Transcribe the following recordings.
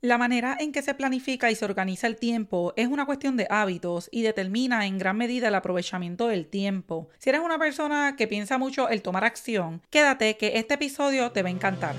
La manera en que se planifica y se organiza el tiempo es una cuestión de hábitos y determina en gran medida el aprovechamiento del tiempo. Si eres una persona que piensa mucho el tomar acción, quédate que este episodio te va a encantar.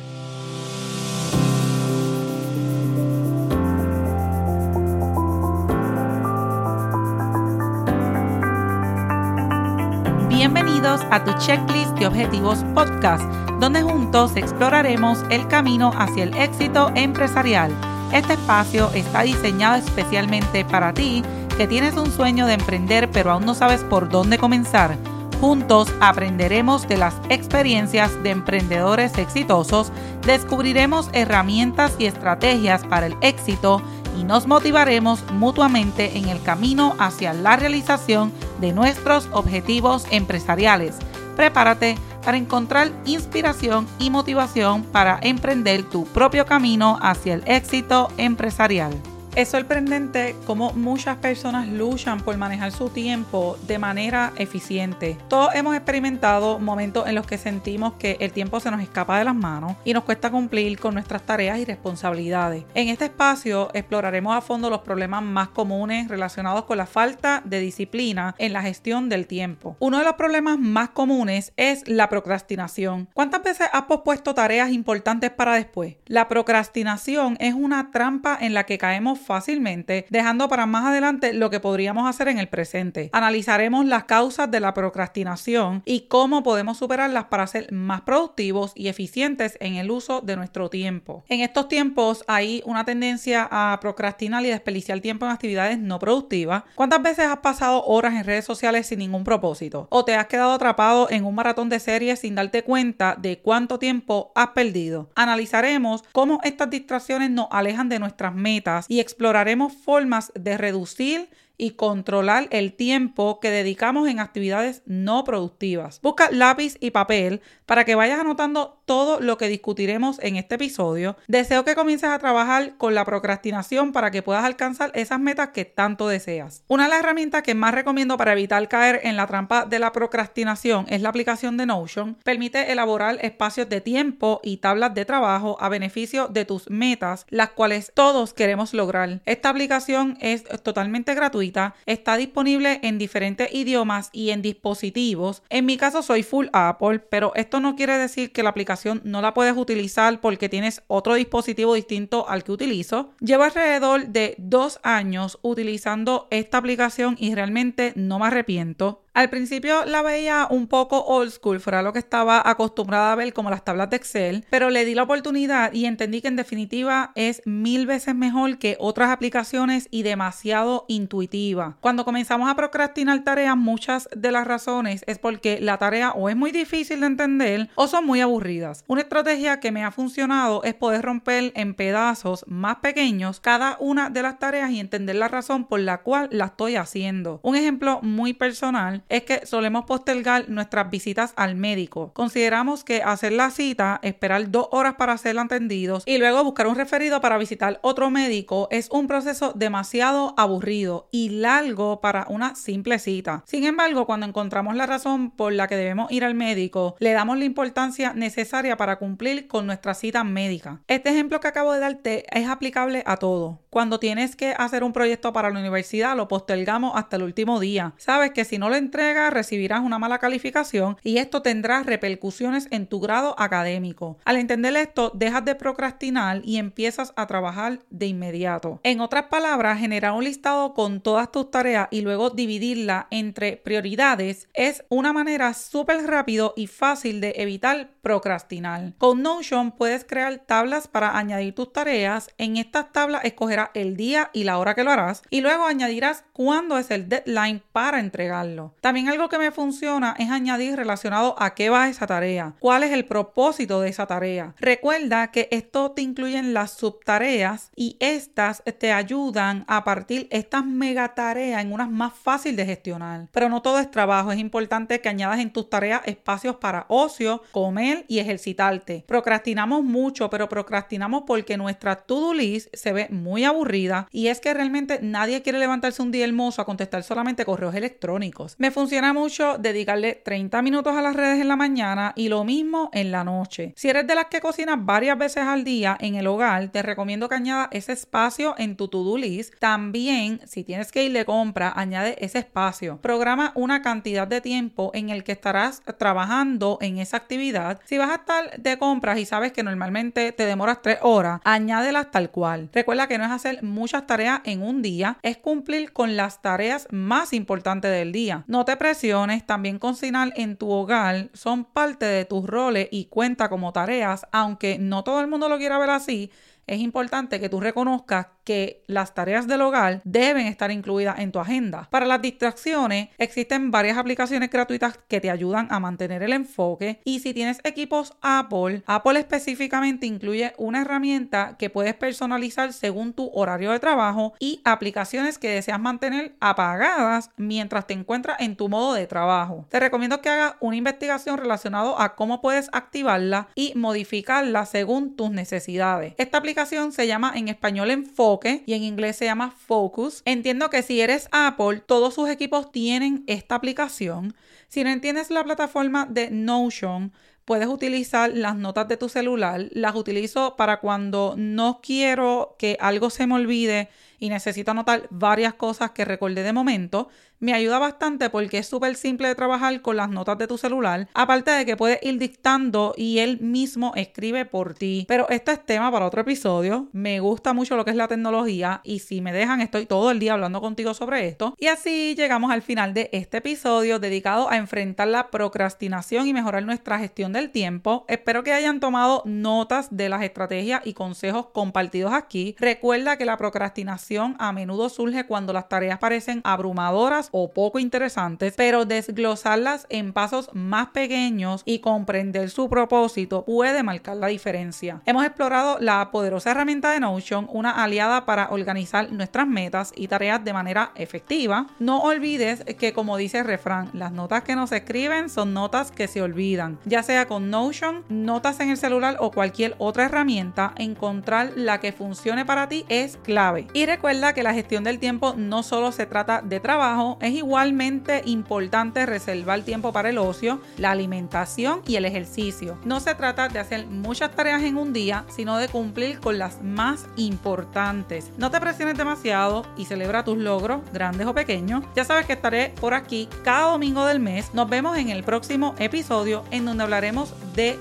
Bienvenidos a tu checklist de objetivos podcast, donde juntos exploraremos el camino hacia el éxito empresarial. Este espacio está diseñado especialmente para ti que tienes un sueño de emprender pero aún no sabes por dónde comenzar. Juntos aprenderemos de las experiencias de emprendedores exitosos, descubriremos herramientas y estrategias para el éxito y nos motivaremos mutuamente en el camino hacia la realización de nuestros objetivos empresariales. Prepárate para encontrar inspiración y motivación para emprender tu propio camino hacia el éxito empresarial. Es sorprendente cómo muchas personas luchan por manejar su tiempo de manera eficiente. Todos hemos experimentado momentos en los que sentimos que el tiempo se nos escapa de las manos y nos cuesta cumplir con nuestras tareas y responsabilidades. En este espacio exploraremos a fondo los problemas más comunes relacionados con la falta de disciplina en la gestión del tiempo. Uno de los problemas más comunes es la procrastinación. ¿Cuántas veces has pospuesto tareas importantes para después? La procrastinación es una trampa en la que caemos fácilmente, dejando para más adelante lo que podríamos hacer en el presente. Analizaremos las causas de la procrastinación y cómo podemos superarlas para ser más productivos y eficientes en el uso de nuestro tiempo. En estos tiempos hay una tendencia a procrastinar y desperdiciar tiempo en actividades no productivas. ¿Cuántas veces has pasado horas en redes sociales sin ningún propósito? ¿O te has quedado atrapado en un maratón de series sin darte cuenta de cuánto tiempo has perdido? Analizaremos cómo estas distracciones nos alejan de nuestras metas y exploraremos formas de reducir y controlar el tiempo que dedicamos en actividades no productivas. Busca lápiz y papel para que vayas anotando todo lo que discutiremos en este episodio. Deseo que comiences a trabajar con la procrastinación para que puedas alcanzar esas metas que tanto deseas. Una de las herramientas que más recomiendo para evitar caer en la trampa de la procrastinación es la aplicación de Notion. Permite elaborar espacios de tiempo y tablas de trabajo a beneficio de tus metas, las cuales todos queremos lograr. Esta aplicación es totalmente gratuita está disponible en diferentes idiomas y en dispositivos. En mi caso soy full Apple, pero esto no quiere decir que la aplicación no la puedes utilizar porque tienes otro dispositivo distinto al que utilizo. Llevo alrededor de dos años utilizando esta aplicación y realmente no me arrepiento. Al principio la veía un poco old school, fuera lo que estaba acostumbrada a ver como las tablas de Excel, pero le di la oportunidad y entendí que en definitiva es mil veces mejor que otras aplicaciones y demasiado intuitiva. Cuando comenzamos a procrastinar tareas, muchas de las razones es porque la tarea o es muy difícil de entender o son muy aburridas. Una estrategia que me ha funcionado es poder romper en pedazos más pequeños cada una de las tareas y entender la razón por la cual la estoy haciendo. Un ejemplo muy personal es que solemos postergar nuestras visitas al médico. Consideramos que hacer la cita, esperar dos horas para ser atendidos y luego buscar un referido para visitar otro médico es un proceso demasiado aburrido y largo para una simple cita. Sin embargo, cuando encontramos la razón por la que debemos ir al médico, le damos la importancia necesaria para cumplir con nuestra cita médica. Este ejemplo que acabo de darte es aplicable a todo. Cuando tienes que hacer un proyecto para la universidad, lo postergamos hasta el último día. Sabes que si no lo entregas, recibirás una mala calificación y esto tendrá repercusiones en tu grado académico. Al entender esto, dejas de procrastinar y empiezas a trabajar de inmediato. En otras palabras, generar un listado con todas tus tareas y luego dividirla entre prioridades es una manera súper rápido y fácil de evitar procrastinar. Con Notion puedes crear tablas para añadir tus tareas. En estas tablas escogerás el día y la hora que lo harás y luego añadirás cuándo es el deadline para entregarlo. También algo que me funciona es añadir relacionado a qué va esa tarea, cuál es el propósito de esa tarea. Recuerda que esto te incluyen las subtareas y estas te ayudan a partir estas megatareas en unas más fácil de gestionar. Pero no todo es trabajo, es importante que añadas en tus tareas espacios para ocio, comer y ejercitarte. Procrastinamos mucho, pero procrastinamos porque nuestra to-do list se ve muy aburrida y es que realmente nadie quiere levantarse un día hermoso a contestar solamente correos electrónicos. Me funciona mucho dedicarle 30 minutos a las redes en la mañana y lo mismo en la noche. Si eres de las que cocinas varias veces al día en el hogar, te recomiendo que añadas ese espacio en tu to-do list. También, si tienes que ir de compra, añade ese espacio. Programa una cantidad de tiempo en el que estarás trabajando en esa actividad. Si vas a estar de compras y sabes que normalmente te demoras tres horas, añádelas tal cual. Recuerda que no es hacer muchas tareas en un día, es cumplir con las tareas más importantes del día. No te presiones, también cocinar en tu hogar son parte de tus roles y cuenta como tareas, aunque no todo el mundo lo quiera ver así es importante que tú reconozcas que las tareas del hogar deben estar incluidas en tu agenda. Para las distracciones existen varias aplicaciones gratuitas que te ayudan a mantener el enfoque y si tienes equipos Apple, Apple específicamente incluye una herramienta que puedes personalizar según tu horario de trabajo y aplicaciones que deseas mantener apagadas mientras te encuentras en tu modo de trabajo. Te recomiendo que hagas una investigación relacionada a cómo puedes activarla y modificarla según tus necesidades. Esta aplicación se llama en español Enfoque y en inglés se llama Focus. Entiendo que si eres Apple, todos sus equipos tienen esta aplicación. Si no entiendes la plataforma de Notion, puedes utilizar las notas de tu celular. Las utilizo para cuando no quiero que algo se me olvide y necesito anotar varias cosas que recordé de momento me ayuda bastante porque es súper simple de trabajar con las notas de tu celular, aparte de que puedes ir dictando y él mismo escribe por ti. Pero esto es tema para otro episodio. Me gusta mucho lo que es la tecnología y si me dejan estoy todo el día hablando contigo sobre esto. Y así llegamos al final de este episodio dedicado a enfrentar la procrastinación y mejorar nuestra gestión del tiempo. Espero que hayan tomado notas de las estrategias y consejos compartidos aquí. Recuerda que la procrastinación a menudo surge cuando las tareas parecen abrumadoras o poco interesantes, pero desglosarlas en pasos más pequeños y comprender su propósito puede marcar la diferencia. Hemos explorado la poderosa herramienta de Notion, una aliada para organizar nuestras metas y tareas de manera efectiva. No olvides que como dice el refrán, las notas que nos escriben son notas que se olvidan. Ya sea con Notion, notas en el celular o cualquier otra herramienta, encontrar la que funcione para ti es clave. Y recuerda que la gestión del tiempo no solo se trata de trabajo, es igualmente importante reservar tiempo para el ocio, la alimentación y el ejercicio. No se trata de hacer muchas tareas en un día, sino de cumplir con las más importantes. No te presiones demasiado y celebra tus logros, grandes o pequeños. Ya sabes que estaré por aquí cada domingo del mes. Nos vemos en el próximo episodio en donde hablaremos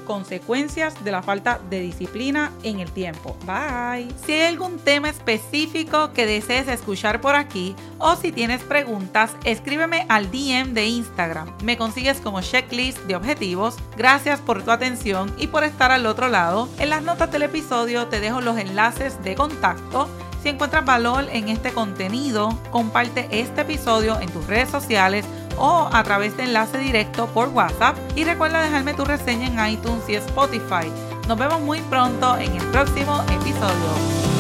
consecuencias de la falta de disciplina en el tiempo. Bye. Si hay algún tema específico que desees escuchar por aquí o si tienes preguntas, escríbeme al DM de Instagram. Me consigues como checklist de objetivos. Gracias por tu atención y por estar al otro lado. En las notas del episodio te dejo los enlaces de contacto. Si encuentras valor en este contenido, comparte este episodio en tus redes sociales o a través de enlace directo por WhatsApp y recuerda dejarme tu reseña en iTunes y Spotify. Nos vemos muy pronto en el próximo episodio.